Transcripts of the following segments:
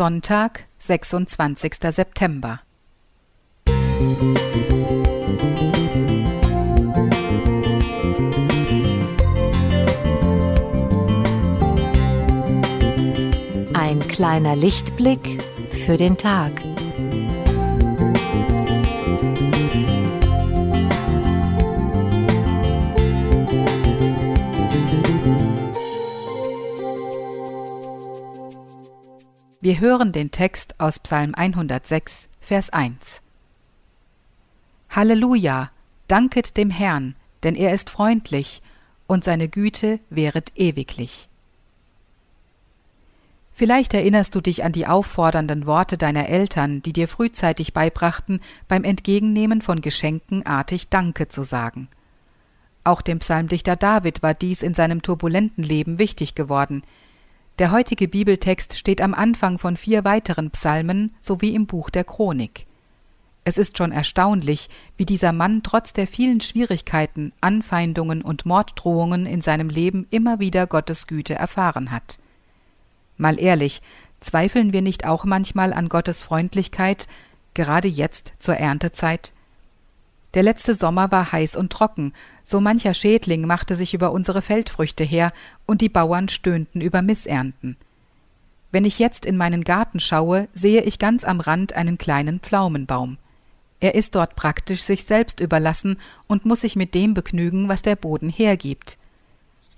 Sonntag, 26. September. Ein kleiner Lichtblick für den Tag. Wir hören den Text aus Psalm 106, Vers 1. Halleluja, danket dem Herrn, denn er ist freundlich, und seine Güte wäret ewiglich. Vielleicht erinnerst du dich an die auffordernden Worte deiner Eltern, die dir frühzeitig beibrachten, beim Entgegennehmen von Geschenken artig Danke zu sagen. Auch dem Psalmdichter David war dies in seinem turbulenten Leben wichtig geworden – der heutige Bibeltext steht am Anfang von vier weiteren Psalmen sowie im Buch der Chronik. Es ist schon erstaunlich, wie dieser Mann trotz der vielen Schwierigkeiten, Anfeindungen und Morddrohungen in seinem Leben immer wieder Gottes Güte erfahren hat. Mal ehrlich, zweifeln wir nicht auch manchmal an Gottes Freundlichkeit, gerade jetzt zur Erntezeit? Der letzte Sommer war heiß und trocken, so mancher Schädling machte sich über unsere Feldfrüchte her, und die Bauern stöhnten über Missernten. Wenn ich jetzt in meinen Garten schaue, sehe ich ganz am Rand einen kleinen Pflaumenbaum. Er ist dort praktisch sich selbst überlassen und muss sich mit dem begnügen, was der Boden hergibt.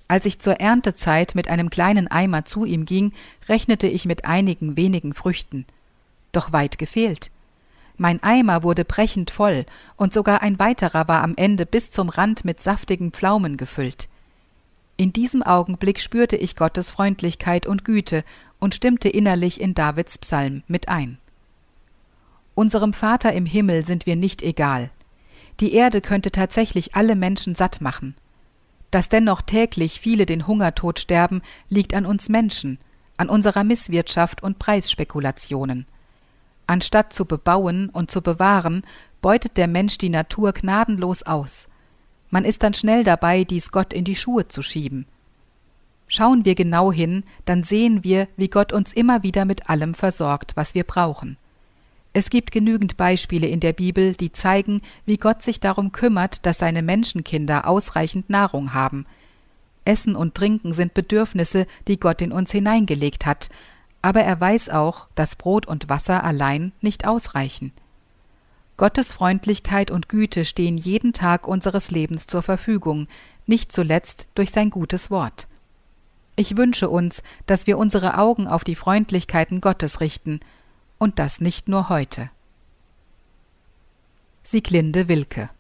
Als ich zur Erntezeit mit einem kleinen Eimer zu ihm ging, rechnete ich mit einigen wenigen Früchten. Doch weit gefehlt. Mein Eimer wurde brechend voll, und sogar ein weiterer war am Ende bis zum Rand mit saftigen Pflaumen gefüllt. In diesem Augenblick spürte ich Gottes Freundlichkeit und Güte und stimmte innerlich in Davids Psalm mit ein. Unserem Vater im Himmel sind wir nicht egal. Die Erde könnte tatsächlich alle Menschen satt machen. Dass dennoch täglich viele den Hungertod sterben, liegt an uns Menschen, an unserer Misswirtschaft und Preisspekulationen. Anstatt zu bebauen und zu bewahren, beutet der Mensch die Natur gnadenlos aus. Man ist dann schnell dabei, dies Gott in die Schuhe zu schieben. Schauen wir genau hin, dann sehen wir, wie Gott uns immer wieder mit allem versorgt, was wir brauchen. Es gibt genügend Beispiele in der Bibel, die zeigen, wie Gott sich darum kümmert, dass seine Menschenkinder ausreichend Nahrung haben. Essen und Trinken sind Bedürfnisse, die Gott in uns hineingelegt hat, aber er weiß auch, dass Brot und Wasser allein nicht ausreichen. Gottes Freundlichkeit und Güte stehen jeden Tag unseres Lebens zur Verfügung, nicht zuletzt durch sein gutes Wort. Ich wünsche uns, dass wir unsere Augen auf die Freundlichkeiten Gottes richten, und das nicht nur heute. Sieglinde Wilke